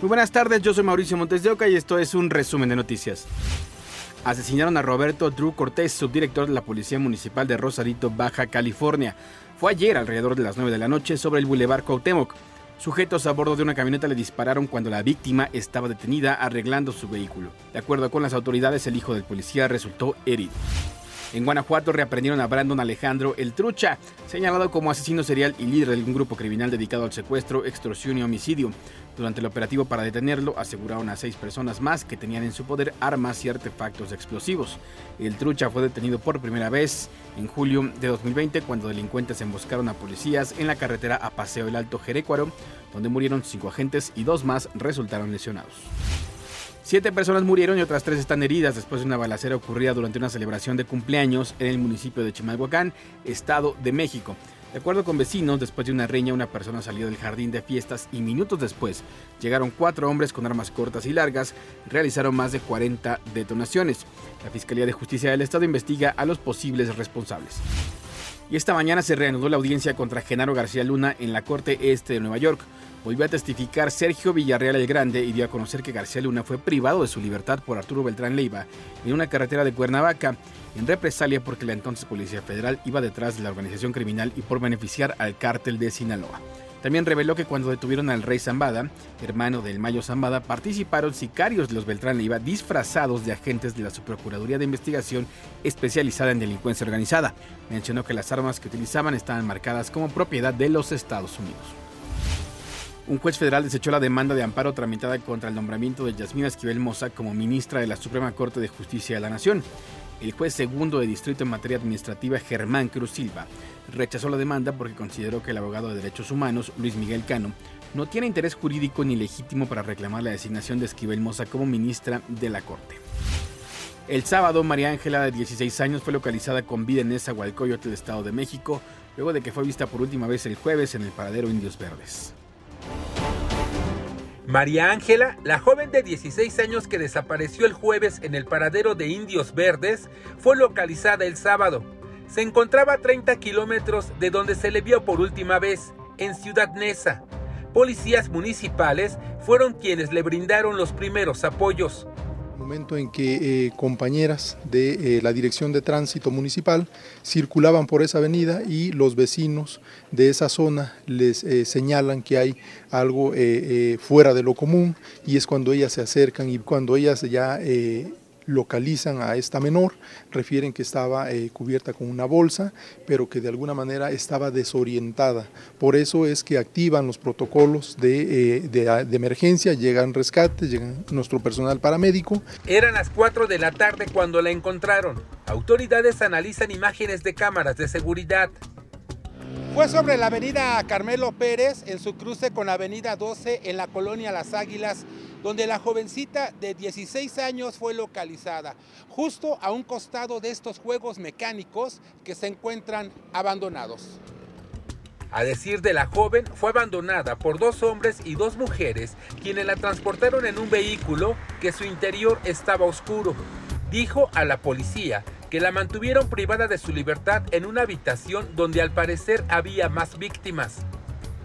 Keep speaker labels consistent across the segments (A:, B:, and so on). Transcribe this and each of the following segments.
A: Muy buenas tardes, yo soy Mauricio Montes de Oca y esto es un resumen de noticias. Asesinaron a Roberto Drew Cortés, subdirector de la Policía Municipal de Rosarito, Baja California. Fue ayer alrededor de las 9 de la noche sobre el Boulevard Cuauhtémoc. Sujetos a bordo de una camioneta le dispararon cuando la víctima estaba detenida arreglando su vehículo. De acuerdo con las autoridades, el hijo del policía resultó herido. En Guanajuato reaprendieron a Brandon Alejandro El Trucha, señalado como asesino serial y líder de un grupo criminal dedicado al secuestro, extorsión y homicidio. Durante el operativo para detenerlo, aseguraron a seis personas más que tenían en su poder armas y artefactos explosivos. El Trucha fue detenido por primera vez en julio de 2020 cuando delincuentes emboscaron a policías en la carretera a Paseo el Alto Jerecuaro, donde murieron cinco agentes y dos más resultaron lesionados. Siete personas murieron y otras tres están heridas después de una balacera ocurrida durante una celebración de cumpleaños en el municipio de Chimalhuacán, Estado de México. De acuerdo con vecinos, después de una riña, una persona salió del jardín de fiestas y minutos después llegaron cuatro hombres con armas cortas y largas, realizaron más de 40 detonaciones. La Fiscalía de Justicia del Estado investiga a los posibles responsables. Y esta mañana se reanudó la audiencia contra Genaro García Luna en la Corte Este de Nueva York volvió a testificar Sergio Villarreal el Grande y dio a conocer que García Luna fue privado de su libertad por Arturo Beltrán Leiva en una carretera de Cuernavaca en represalia porque la entonces Policía Federal iba detrás de la organización criminal y por beneficiar al cártel de Sinaloa. También reveló que cuando detuvieron al rey Zambada, hermano del Mayo Zambada, participaron sicarios de los Beltrán Leiva disfrazados de agentes de la Subprocuraduría de Investigación especializada en delincuencia organizada. Mencionó que las armas que utilizaban estaban marcadas como propiedad de los Estados Unidos. Un juez federal desechó la demanda de amparo tramitada contra el nombramiento de Yasmina Esquivel Moza como ministra de la Suprema Corte de Justicia de la Nación. El juez segundo de distrito en materia administrativa, Germán Cruz Silva, rechazó la demanda porque consideró que el abogado de derechos humanos, Luis Miguel Cano, no tiene interés jurídico ni legítimo para reclamar la designación de Esquivel Moza como ministra de la Corte. El sábado, María Ángela, de 16 años, fue localizada con vida en esa del Estado de México, luego de que fue vista por última vez el jueves en el paradero Indios Verdes.
B: María Ángela, la joven de 16 años que desapareció el jueves en el paradero de Indios Verdes, fue localizada el sábado. Se encontraba a 30 kilómetros de donde se le vio por última vez, en Ciudad Neza. Policías municipales fueron quienes le brindaron los primeros apoyos
C: momento en que eh, compañeras de eh, la Dirección de Tránsito Municipal circulaban por esa avenida y los vecinos de esa zona les eh, señalan que hay algo fuera de lo común y es cuando ellas se acercan y cuando ellas ya localizan a esta menor, refieren que estaba eh, cubierta con una bolsa, pero que de alguna manera estaba desorientada. Por eso es que activan los protocolos de, eh, de, emergencia, llegan rescates, llegan nuestro personal paramédico.
B: Eran las 4 de la tarde cuando la encontraron. Autoridades analizan imágenes de cámaras de seguridad.
D: Fue sobre la avenida Carmelo Pérez, en su cruce con la avenida 12, en la colonia Las Águilas, donde la jovencita de 16 años fue localizada, justo a un costado de estos juegos mecánicos que se encuentran abandonados.
B: A decir de la joven, fue abandonada por dos hombres y dos mujeres, quienes la transportaron en un vehículo que su interior estaba oscuro. Dijo a la policía que la mantuvieron privada de su libertad en una habitación donde al parecer había más víctimas.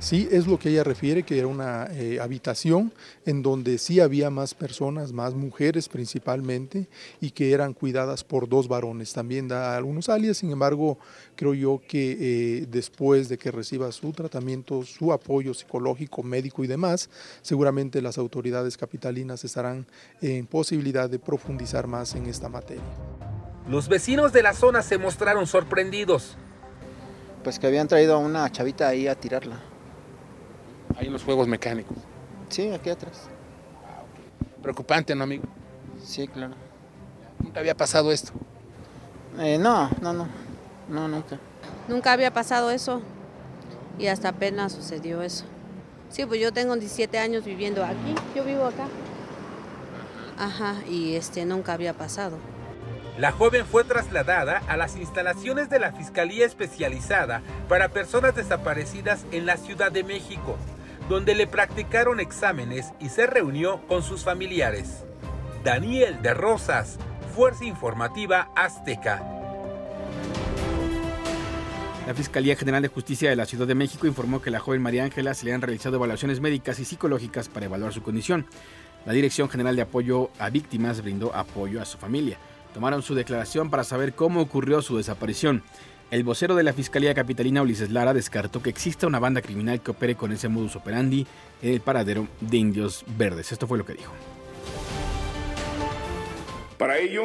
C: Sí, es lo que ella refiere, que era una eh, habitación en donde sí había más personas, más mujeres principalmente, y que eran cuidadas por dos varones. También da algunos alias, sin embargo, creo yo que eh, después de que reciba su tratamiento, su apoyo psicológico, médico y demás, seguramente las autoridades capitalinas estarán en posibilidad de profundizar más en esta materia.
B: Los vecinos de la zona se mostraron sorprendidos.
E: Pues que habían traído a una chavita ahí a tirarla.
F: Ahí en los juegos mecánicos.
E: Sí, aquí atrás.
F: Preocupante, ¿no, amigo?
E: Sí, claro.
F: ¿Nunca había pasado esto?
E: Eh, no, no, no. No, nunca.
G: Nunca había pasado eso. Y hasta apenas sucedió eso. Sí, pues yo tengo 17 años viviendo aquí. Yo vivo acá. Ajá, y este nunca había pasado.
B: La joven fue trasladada a las instalaciones de la Fiscalía Especializada para Personas Desaparecidas en la Ciudad de México donde le practicaron exámenes y se reunió con sus familiares. Daniel de Rosas, Fuerza Informativa Azteca.
A: La Fiscalía General de Justicia de la Ciudad de México informó que la joven María Ángela se le han realizado evaluaciones médicas y psicológicas para evaluar su condición. La Dirección General de Apoyo a Víctimas brindó apoyo a su familia. Tomaron su declaración para saber cómo ocurrió su desaparición. El vocero de la Fiscalía Capitalina, Ulises Lara, descartó que exista una banda criminal que opere con ese modus operandi en el paradero de Indios Verdes. Esto fue lo que dijo.
H: Para ello,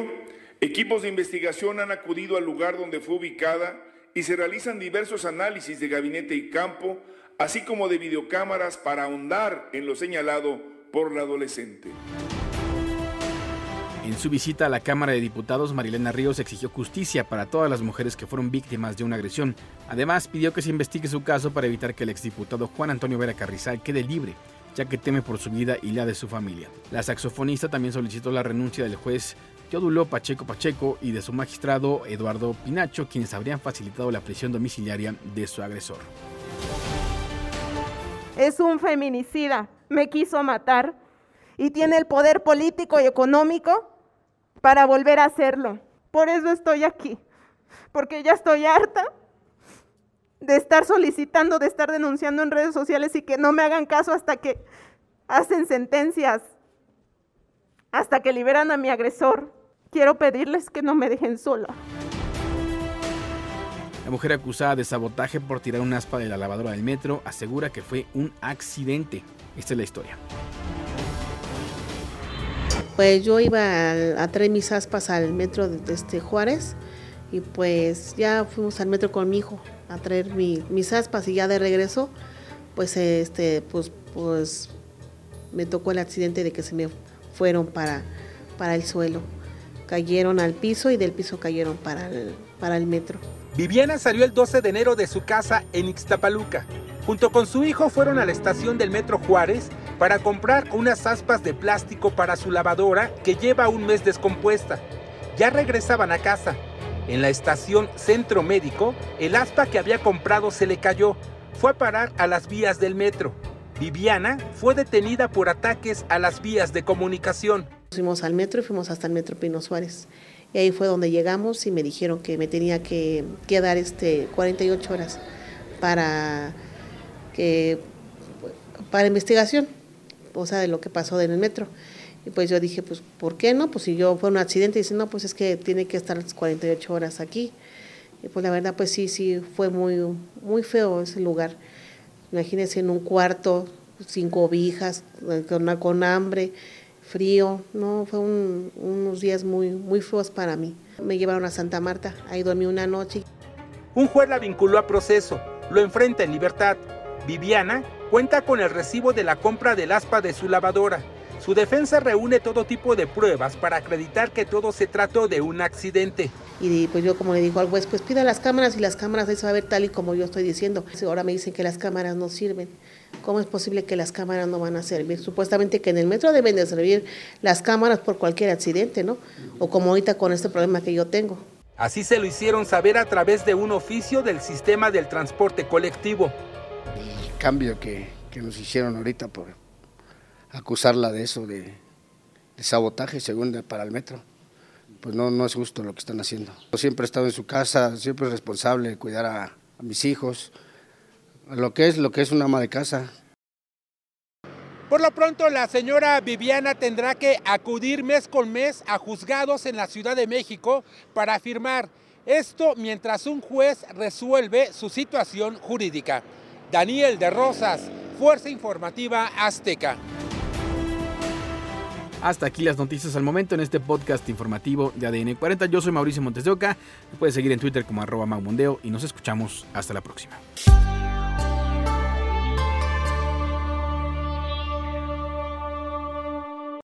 H: equipos de investigación han acudido al lugar donde fue ubicada y se realizan diversos análisis de gabinete y campo, así como de videocámaras para ahondar en lo señalado por la adolescente.
A: En su visita a la Cámara de Diputados, Marilena Ríos exigió justicia para todas las mujeres que fueron víctimas de una agresión. Además, pidió que se investigue su caso para evitar que el exdiputado Juan Antonio Vera Carrizal quede libre, ya que teme por su vida y la de su familia. La saxofonista también solicitó la renuncia del juez Teodulo Pacheco Pacheco y de su magistrado Eduardo Pinacho, quienes habrían facilitado la prisión domiciliaria de su agresor.
I: Es un feminicida, me quiso matar y tiene el poder político y económico para volver a hacerlo. Por eso estoy aquí, porque ya estoy harta de estar solicitando, de estar denunciando en redes sociales y que no me hagan caso hasta que hacen sentencias, hasta que liberan a mi agresor. Quiero pedirles que no me dejen sola.
A: La mujer acusada de sabotaje por tirar un aspa de la lavadora del metro asegura que fue un accidente. Esta es la historia.
J: Pues yo iba a, traer mis aspas al metro de, este Juárez y pues ya fuimos al metro con mi hijo a traer mis aspas y ya de regreso pues este pues pues me tocó el accidente de que se me fueron para, para el suelo cayeron al piso y del piso cayeron para el, para el metro.
B: Viviana salió el 12 de enero de su casa en Ixtapaluca. Junto con su hijo fueron a la estación del Metro Juárez para comprar unas aspas de plástico para su lavadora que lleva un mes descompuesta. Ya regresaban a casa. En la estación Centro Médico, el aspa que había comprado se le cayó. Fue a parar a las vías del metro. Viviana fue detenida por ataques a las vías de comunicación.
J: Fuimos al metro y fuimos hasta el metro Pino Suárez. Y ahí fue donde llegamos y me dijeron que me tenía que quedar este 48 horas para que para investigación, o sea, de lo que pasó en el metro. Y pues yo dije, pues, ¿por qué no? Pues si yo fue un accidente, y dice, no, pues es que tiene que estar 48 horas aquí. Y pues la verdad, pues sí, sí, fue muy, muy feo ese lugar. Imagínense en un cuarto, sin cobijas, con, con hambre frío, no, fue unos días muy, muy feos para mí. Me llevaron a Santa Marta, ahí dormí una noche.
B: Un juez la vinculó a proceso, lo enfrenta en libertad. Viviana cuenta con el recibo de la compra del aspa de su lavadora. Su defensa reúne todo tipo de pruebas para acreditar que todo se trató de un accidente.
J: Y pues yo como le digo al juez, pues pida las cámaras y las cámaras ahí se va a ver tal y como yo estoy diciendo. Ahora me dicen que las cámaras no sirven. ¿Cómo es posible que las cámaras no van a servir? Supuestamente que en el metro deben de servir las cámaras por cualquier accidente, ¿no? O como ahorita con este problema que yo tengo.
B: Así se lo hicieron saber a través de un oficio del sistema del transporte colectivo.
K: El cambio que, nos hicieron ahorita por acusarla de eso, de, sabotaje, según para el metro, pues no, no es justo lo que están haciendo. Yo siempre he estado en su casa, siempre responsable de cuidar a, a mis hijos, lo que es lo que es una ama de casa.
D: Por lo pronto, la señora Viviana tendrá que acudir mes con mes a juzgados en la Ciudad de México para firmar esto mientras un juez resuelve su situación jurídica. Daniel de Rosas, Fuerza Informativa Azteca.
A: Hasta aquí las noticias al momento en este podcast informativo de ADN 40. Yo soy Mauricio Montes de Oca. Me puedes seguir en Twitter como arroba y nos escuchamos hasta la próxima.